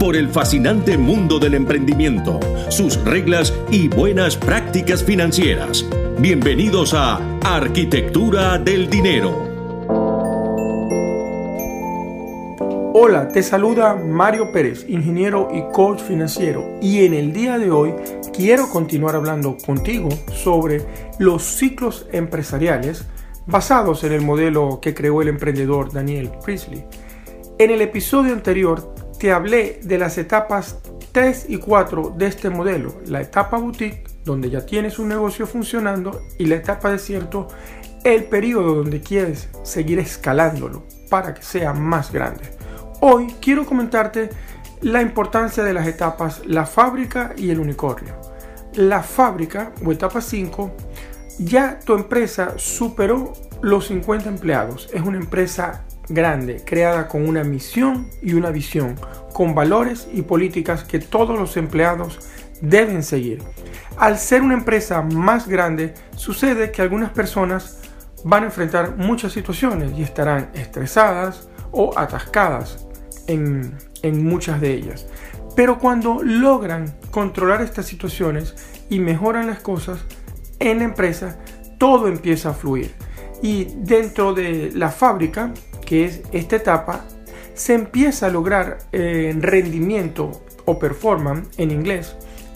por el fascinante mundo del emprendimiento, sus reglas y buenas prácticas financieras. Bienvenidos a Arquitectura del Dinero. Hola, te saluda Mario Pérez, ingeniero y coach financiero, y en el día de hoy quiero continuar hablando contigo sobre los ciclos empresariales basados en el modelo que creó el emprendedor Daniel Priestley. En el episodio anterior te hablé de las etapas 3 y 4 de este modelo. La etapa boutique, donde ya tienes un negocio funcionando, y la etapa desierto, el periodo donde quieres seguir escalándolo para que sea más grande. Hoy quiero comentarte la importancia de las etapas la fábrica y el unicornio. La fábrica o etapa 5, ya tu empresa superó los 50 empleados. Es una empresa grande, creada con una misión y una visión, con valores y políticas que todos los empleados deben seguir. Al ser una empresa más grande, sucede que algunas personas van a enfrentar muchas situaciones y estarán estresadas o atascadas en, en muchas de ellas. Pero cuando logran controlar estas situaciones y mejoran las cosas en la empresa, todo empieza a fluir. Y dentro de la fábrica, que es esta etapa, se empieza a lograr eh, rendimiento o performance en inglés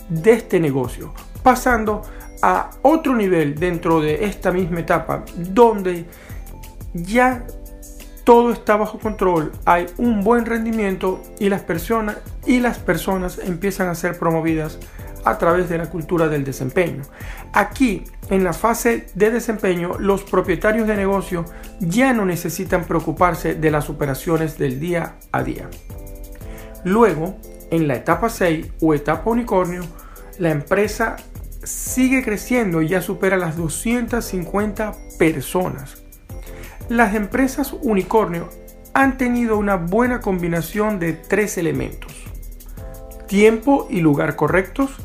de este negocio, pasando a otro nivel dentro de esta misma etapa, donde ya todo está bajo control, hay un buen rendimiento y las personas y las personas empiezan a ser promovidas a través de la cultura del desempeño. Aquí, en la fase de desempeño, los propietarios de negocio ya no necesitan preocuparse de las operaciones del día a día. Luego, en la etapa 6 o etapa unicornio, la empresa sigue creciendo y ya supera las 250 personas. Las empresas unicornio han tenido una buena combinación de tres elementos. Tiempo y lugar correctos,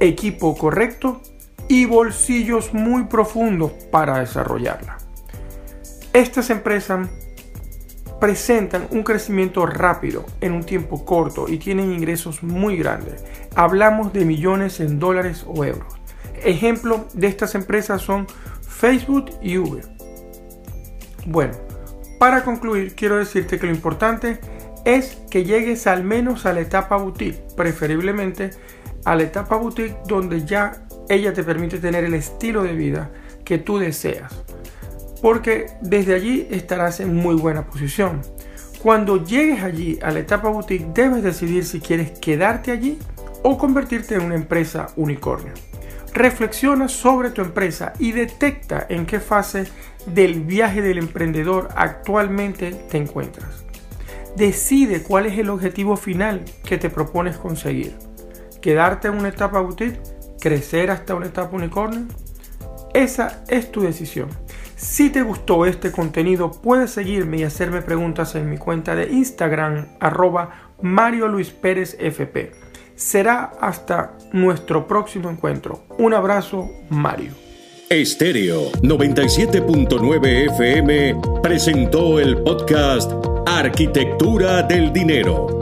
equipo correcto y bolsillos muy profundos para desarrollarla. Estas empresas presentan un crecimiento rápido en un tiempo corto y tienen ingresos muy grandes. Hablamos de millones en dólares o euros. Ejemplo de estas empresas son Facebook y Uber. Bueno, para concluir quiero decirte que lo importante es que llegues al menos a la etapa boutique, preferiblemente a la etapa boutique donde ya ella te permite tener el estilo de vida que tú deseas. Porque desde allí estarás en muy buena posición. Cuando llegues allí a la etapa boutique debes decidir si quieres quedarte allí o convertirte en una empresa unicornio. Reflexiona sobre tu empresa y detecta en qué fase del viaje del emprendedor actualmente te encuentras. Decide cuál es el objetivo final que te propones conseguir quedarte en una etapa boutique, crecer hasta una etapa unicornio. Esa es tu decisión. Si te gustó este contenido, puedes seguirme y hacerme preguntas en mi cuenta de Instagram, arroba Mario Luis Pérez FP. Será hasta nuestro próximo encuentro. Un abrazo, Mario. Estéreo 97.9 FM presentó el podcast Arquitectura del Dinero